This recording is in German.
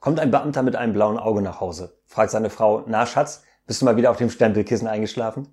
Kommt ein Beamter mit einem blauen Auge nach Hause, fragt seine Frau, na Schatz, bist du mal wieder auf dem Stempelkissen eingeschlafen?